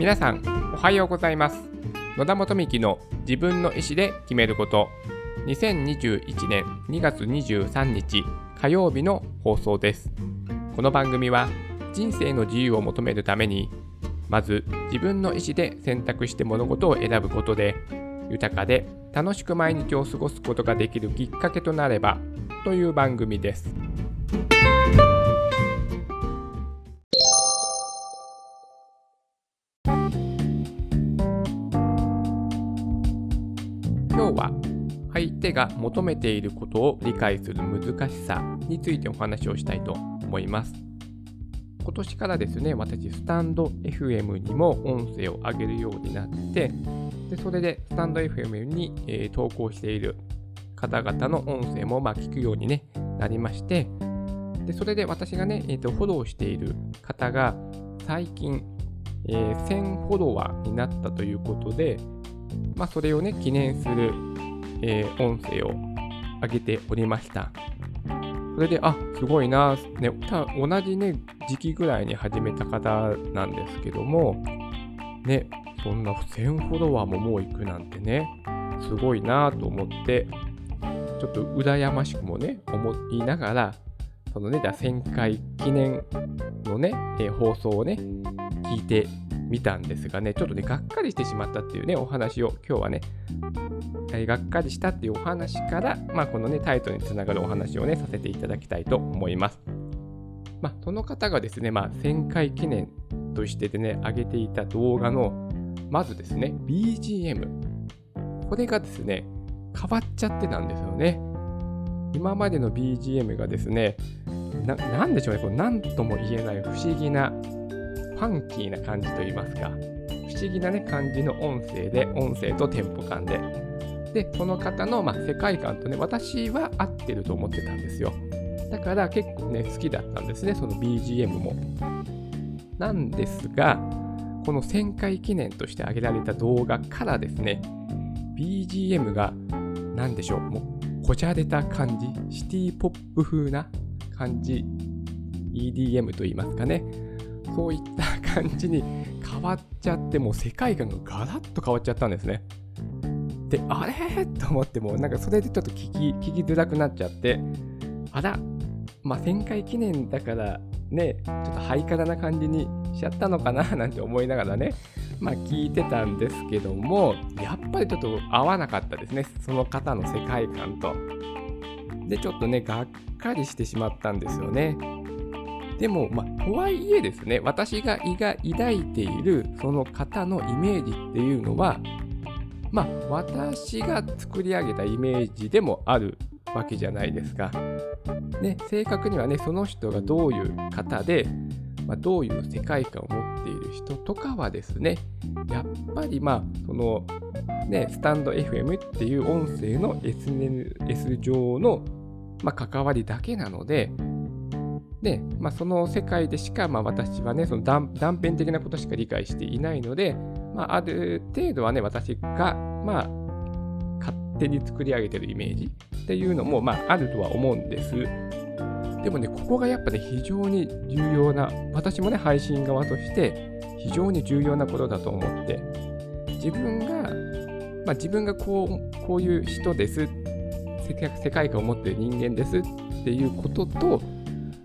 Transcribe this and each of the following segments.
皆さんおはようございます。野田元幹の自分の意思で決めること。2021年2月23日火曜日の放送です。この番組は人生の自由を求めるためにまず自分の意思で選択して物事を選ぶことで豊かで楽しく毎日を過ごすことができるきっかけとなればという番組です。手が求めていることを理解する難しさについてお話をしたいと思います。今年からですね、私、スタンド FM にも音声を上げるようになって、でそれでスタンド FM に、えー、投稿している方々の音声もまあ聞くように、ね、なりまして、でそれで私がね、えーと、フォローしている方が最近、えー、1000フォロワーになったということで、まあ、それをね、記念する、えー、音声を上げておりました。それで、あ、すごいな、ね、同じね、時期ぐらいに始めた方なんですけども、ね、そんな1000フォロワーももう行くなんてね、すごいなと思って、ちょっと羨ましくもね、思いながら、そのね、1000回記念のね、えー、放送をね、聞いてみたんですがね、ちょっとね、がっかりしてしまったっていうね、お話を今日はね、えー、がっかりしたっていうお話から、まあ、このね、タイトルにつながるお話をね、させていただきたいと思います。まあ、その方がですね、まあ、1000回記念としてでね、上げていた動画のまずですね、BGM。これがですね、変わっちゃってたんですよね。今までの BGM がですね、ななんでしょうね、こう何とも言えない不思議な、フファンキーな感じといいますか、不思議なね、感じの音声で、音声とテンポ感で。で、その方の、まあ、世界観とね、私は合ってると思ってたんですよ。だから結構ね、好きだったんですね、その BGM も。なんですが、この1000回記念として上げられた動画からですね、BGM が何でしょう、もうこじゃれた感じ、シティポップ風な感じ、EDM と言いますかね、そういった感じに変わっちゃって、もう世界観がガラッと変わっちゃったんですね。で、あれ？と思っても、なんかそれでちょっと聞き聞きづらくなっちゃって、あら、まあ、1000回記念だからね、ちょっとハイカラな感じにしちゃったのかな？なんて思いながらね、まあ聞いてたんですけども、やっぱりちょっと合わなかったですね、その方の世界観と。で、ちょっとね、がっかりしてしまったんですよね。でも、まあ、とはいえですね、私が抱いているその方のイメージっていうのは、まあ、私が作り上げたイメージでもあるわけじゃないですか。ね、正確にはね、その人がどういう方で、まあ、どういう世界観を持っている人とかはですね、やっぱりまあ、その、ね、スタンド FM っていう音声の SNS 上の、まあ、関わりだけなので、で、まあ、その世界でしか、まあ、私はね、その断片的なことしか理解していないので、まあ、ある程度はね、私が、まあ、勝手に作り上げてるイメージっていうのも、まあ、あるとは思うんです。でもね、ここがやっぱね、非常に重要な、私もね、配信側として非常に重要なことだと思って、自分が、まあ、自分がこうこういう人です世界観を持っている人間ですっていうことと、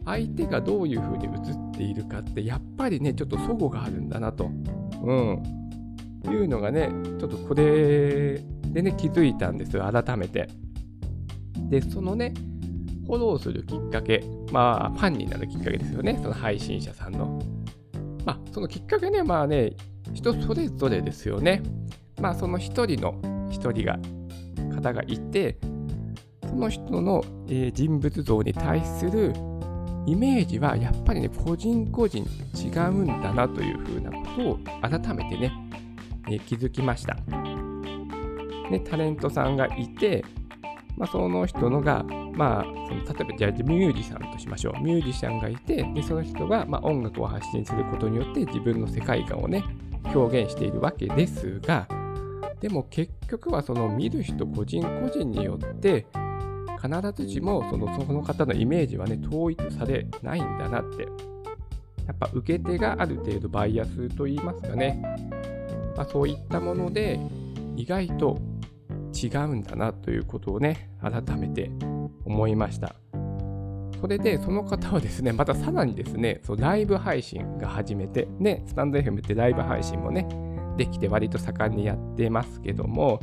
相手がどういうふうに映っているかって、やっぱりね、ちょっと齟齬があるんだなと。うん。いうのがね、ちょっとこれでね、気づいたんですよ、改めて。で、そのね、フォローするきっかけ、まあ、ファンになるきっかけですよね、その配信者さんの。まあ、そのきっかけね、まあね、人それぞれですよね。まあ、その一人の一人が、方がいて、その人の、えー、人物像に対するイメージはやっぱりね、個人個人違うんだなというふうなことを改めてね、え、気づきました。ね、タレントさんがいて、まあ、その人のが、まあ、その例えばじゃあミュージシャンとしましょう。ミュージシャンがいて、でその人が、まあ、音楽を発信することによって自分の世界観をね、表現しているわけですが、でも結局はその見る人個人個人によって、必ずしもそのその方のイメージはね、統一されないんだなって。やっぱ受け手がある程度バイアスといいますかね、まあ、そういったもので意外と違うんだなということをね、改めて思いました。それで、その方はですね、またさらにですね、そうライブ配信が始めて、ね、スタンド FM ってライブ配信もね、できて割と盛んにやってますけども、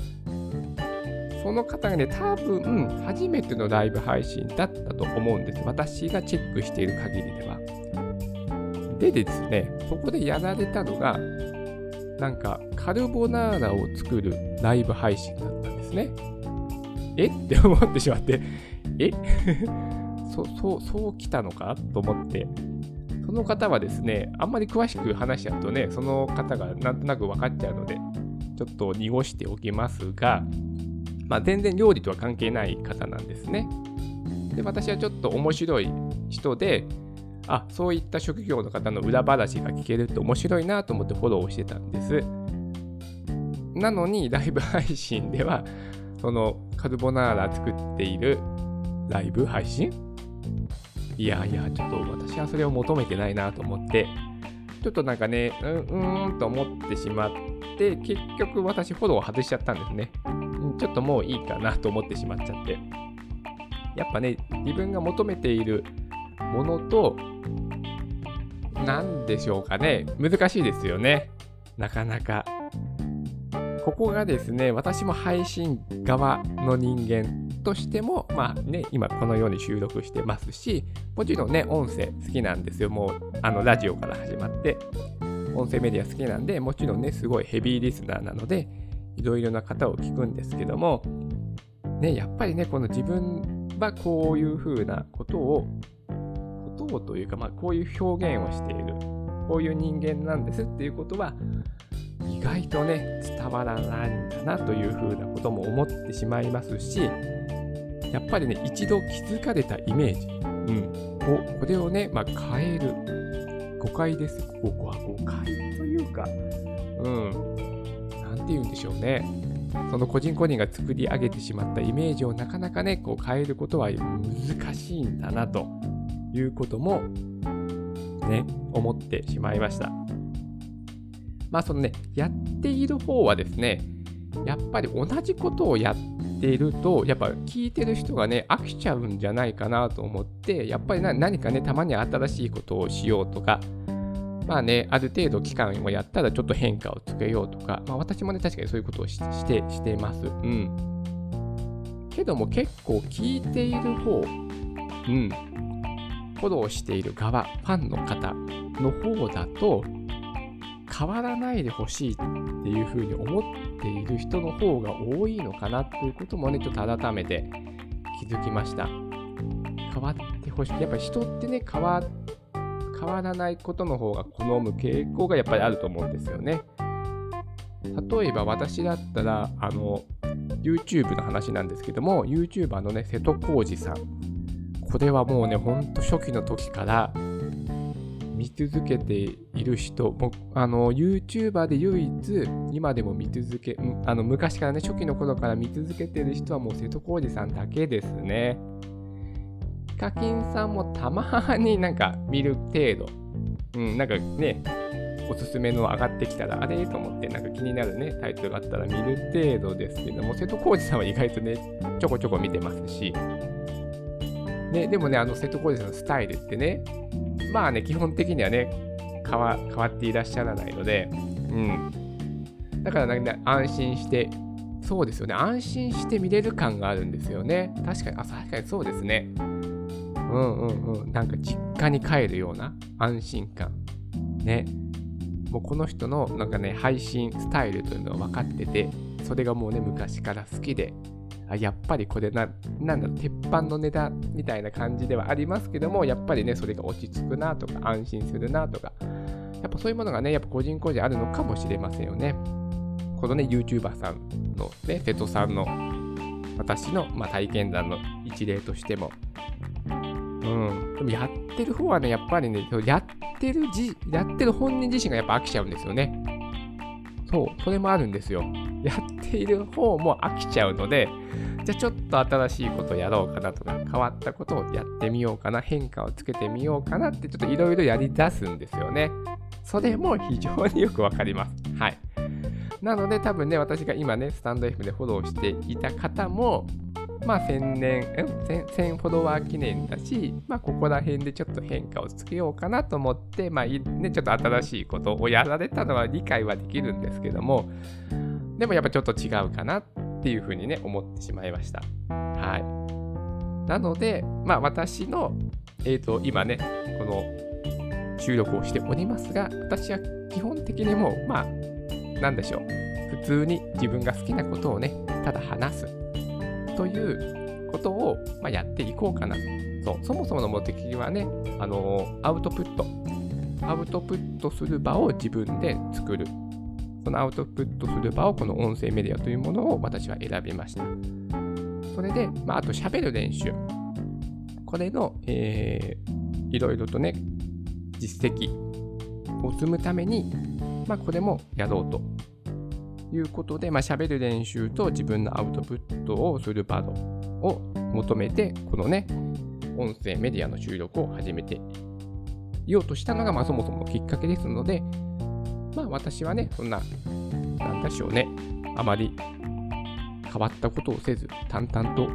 その方がね、多分、初めてのライブ配信だったと思うんです。私がチェックしている限りでは。でですね、そこでやられたのが、なんか、カルボナーラを作るライブ配信だったんですね。え？って思ってしまって、え？そ、そう、そう来たのかと思って、その方はですね、あんまり詳しく話しちゃうとね、その方がなんとなく分かっちゃうので、ちょっと濁しておきますが、まあ、全然料理とは関係ない方なんですね。で、私はちょっと面白い人で、あ、そういった職業の方の裏話が聞けるって面白いなと思ってフォローをしてたんです。なのに、ライブ配信では、そのカルボナーラ作っているライブ配信？いやいや、ちょっと私はそれを求めてないなと思って、ちょっとなんかね、うん、うーんと思ってしまって、結局私フォローを外しちゃったんですね。ちょっともういいかなと思ってしまっちゃって。やっぱね、自分が求めているものと、何でしょうかね、難しいですよね。なかなか。ここがですね、私も配信側の人間としても、まあね、今このように収録してますし、もちろんね、音声好きなんですよ。もう、あの、ラジオから始まって、音声メディア好きなんで、もちろんね、すごいヘビーリスナーなので、いろいろな方を聞くんですけども、ね、やっぱりね、この自分はこういうふうなことを、ことをというか、まあ、こういう表現をしている、こういう人間なんですっていうことは、意外とね、伝わらないんだなというふうなことも思ってしまいますし、やっぱりね、一度気づかれたイメージ、うん、を、これをね、まあ、変える。誤解です。ここは誤解というか、うん、て言うんでしょうね。その個人個人が作り上げてしまったイメージをなかなかね、こう変えることは難しいんだなということもね、思ってしまいました。まあそのね、やっている方はですね、やっぱり同じことをやっていると、やっぱ聞いてる人がね、飽きちゃうんじゃないかなと思って、やっぱり何かね、たまに新しいことをしようとか、まあね、ある程度期間をやったらちょっと変化をつけようとか、まあ私もね、確かにそういうことをして、してます。うん。けども結構聞いている方、うん、フォローしている側、ファンの方の方だと、変わらないでほしいっていうふうに思っている人の方が多いのかなということもね、ちょっと改めて気づきました。変わってほしい。やっぱ人ってね、変わって変わらないことの方が好む傾向がやっぱりあると思うんですよね。例えば私だったら、あの、YouTube の話なんですけども、YouTuber のね、瀬戸康史さん。これはもうね、ほんと初期の時から見続けている人、もあの、YouTuber で唯一、今でも見続け、あの、昔からね、初期の頃から見続けてる人はもう瀬戸康史さんだけですね。カキンさんもたまになんか見る程度、うん、なんかね、おすすめの上がってきたら、あれ？と思って、なんか気になるね、タイトルがあったら見る程度ですけども、瀬戸康史さんは意外とね、ちょこちょこ見てますし、ね、でもね、あの瀬戸康史さんのスタイルってね、まあね、基本的にはね、変わ変わっていらっしゃらないので、うん。だからなんか、ね、安心して、そうですよね、安心して見れる感があるんですよね。確かに、あ、確かにそうですね。うんうんうん、なんか実家に帰るような安心感。ね。もうこの人のなんかね、配信スタイルというのは分かってて、それがもうね、昔から好きで、あやっぱりこれな、なんだろう、鉄板の値段みたいな感じではありますけども、やっぱりね、それが落ち着くなとか、安心するなとか、やっぱそういうものがね、やっぱ個人個人あるのかもしれませんよね。このね、YouTuber さんのね、瀬戸さんの私の、まあ、体験談の一例としても、うん。でもやってる方はね、やっぱりね、やってるじ、やってる本人自身がやっぱ飽きちゃうんですよね。そう、それもあるんですよ。やっている方も飽きちゃうので、じゃあちょっと新しいことやろうかなとか、変わったことをやってみようかな、変化をつけてみようかなって、ちょっといろいろやり出すんですよね。それも非常によくわかります。はい。なので多分ね、私が今ね、スタンド F でフォローしていた方も、まあ1000年、1000フォロワー記念だし、まあここら辺でちょっと変化をつけようかなと思って、まあね、ちょっと新しいことをやられたのは理解はできるんですけども、でもやっぱちょっと違うかなっていうふうにね、思ってしまいました。はい。なので、まあ私の、えっ、ー、と、今ね、この収録をしておりますが、私は基本的にもう、まあ、なんでしょう。普通に自分が好きなことをね、ただ話すということを、まあ、やっていこうかなそう。そもそもの目的はね、あのアウトプット。アウトプットする場を自分で作る。そのアウトプットする場をこの音声メディアというものを私は選びました。それで、まあ、あと喋る練習。これの、えー、いろいろとね、実績を積むために、まあ、これもやろうということで、まあ、喋る練習と自分のアウトプットをする場を求めて、このね、音声メディアの収録を始めていようとしたのが、まあ、そもそもきっかけですので、まあ、私はね、そんな、なんでしょうね、あまり変わったことをせず、淡々と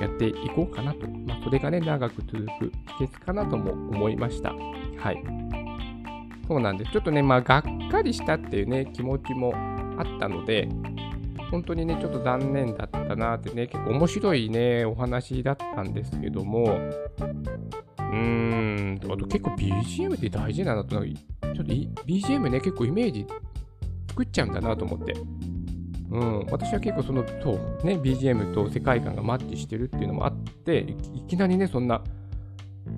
やっていこうかなと、まあ、それがね、長く続く秘訣かなとも思いました。はい。そうなんです。ちょっとね、まあ、がっかりしたっていうね、気持ちもあったので、本当にね、ちょっと残念だったなってね、結構面白いね、お話だったんですけども、うーん、あと結構 BGM って大事なんだなと、ちょっと BGM ね、結構イメージ作っちゃうんだなと思って。うん、私は結構その、そう、ね、BGM と世界観がマッチしてるっていうのもあって、いきなりね、そんな、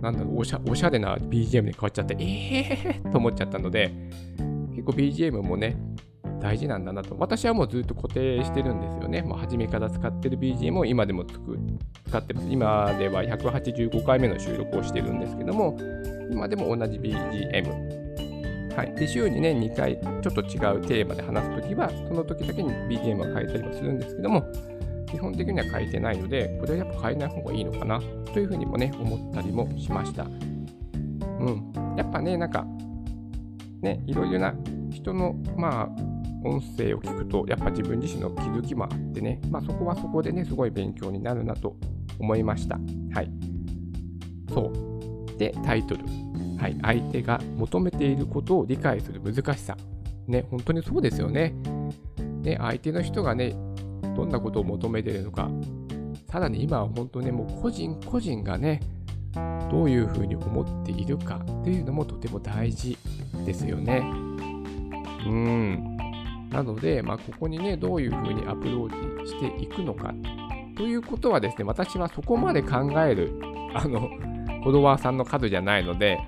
なんだろうおしゃ、おしゃれな BGM に変わっちゃって、えーと思っちゃったので、結構 BGM もね、大事なんだなと。私はもうずっと固定してるんですよね。もう初めから使ってる BGM を今でも使ってます。今では185回目の収録をしてるんですけども、今でも同じ BGM。はい。で、週にね、2回ちょっと違うテーマで話すときは、その時だけに BGM を変えたりはするんですけども、基本的には変えてないので、これはやっぱ変えない方がいいのかなというふうにもね、思ったりもしました。うん。やっぱね、なんか、ね、いろいろな人の、まあ、音声を聞くと、やっぱ自分自身の気づきもあってね、まあ、そこはそこでね、すごい勉強になるなと思いました。はい。そう。で、タイトル。はい。相手が求めていることを理解する難しさ。ね、本当にそうですよね。ね、相手の人がね、どんなことを求めているのか。さらに今は本当ね、もう個人個人がね、どういうふうに思っているかっていうのもとても大事ですよね。うん。なので、まあ、ここにね、どういうふうにアプローチしていくのかということはですね、私はそこまで考える、あの、フォロワーさんの数じゃないので、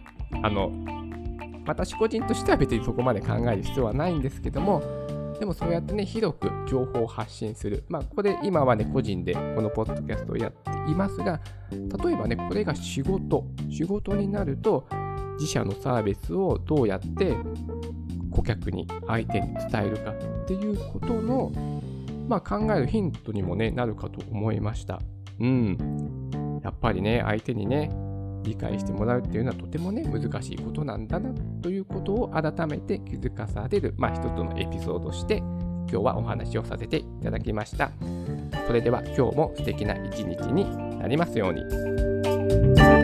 あの、私個人としては別にそこまで考える必要はないんですけども、でもそうやってね、広く情報を発信する。まあ、ここで今はね、個人でこのポッドキャストをやっていますが、例えばね、これが仕事、仕事になると、自社のサービスをどうやって顧客に相手に伝えるかっていうことの、まあ、考えるヒントにも、ね、なるかと思いました。うん。やっぱりね、相手にね、理解してもらうっていうのはとてもね、難しいことなんだなということを改めて気づかされる、まあ、一つのエピソードとして、今日はお話をさせていただきました。それでは今日も素敵な一日になりますように。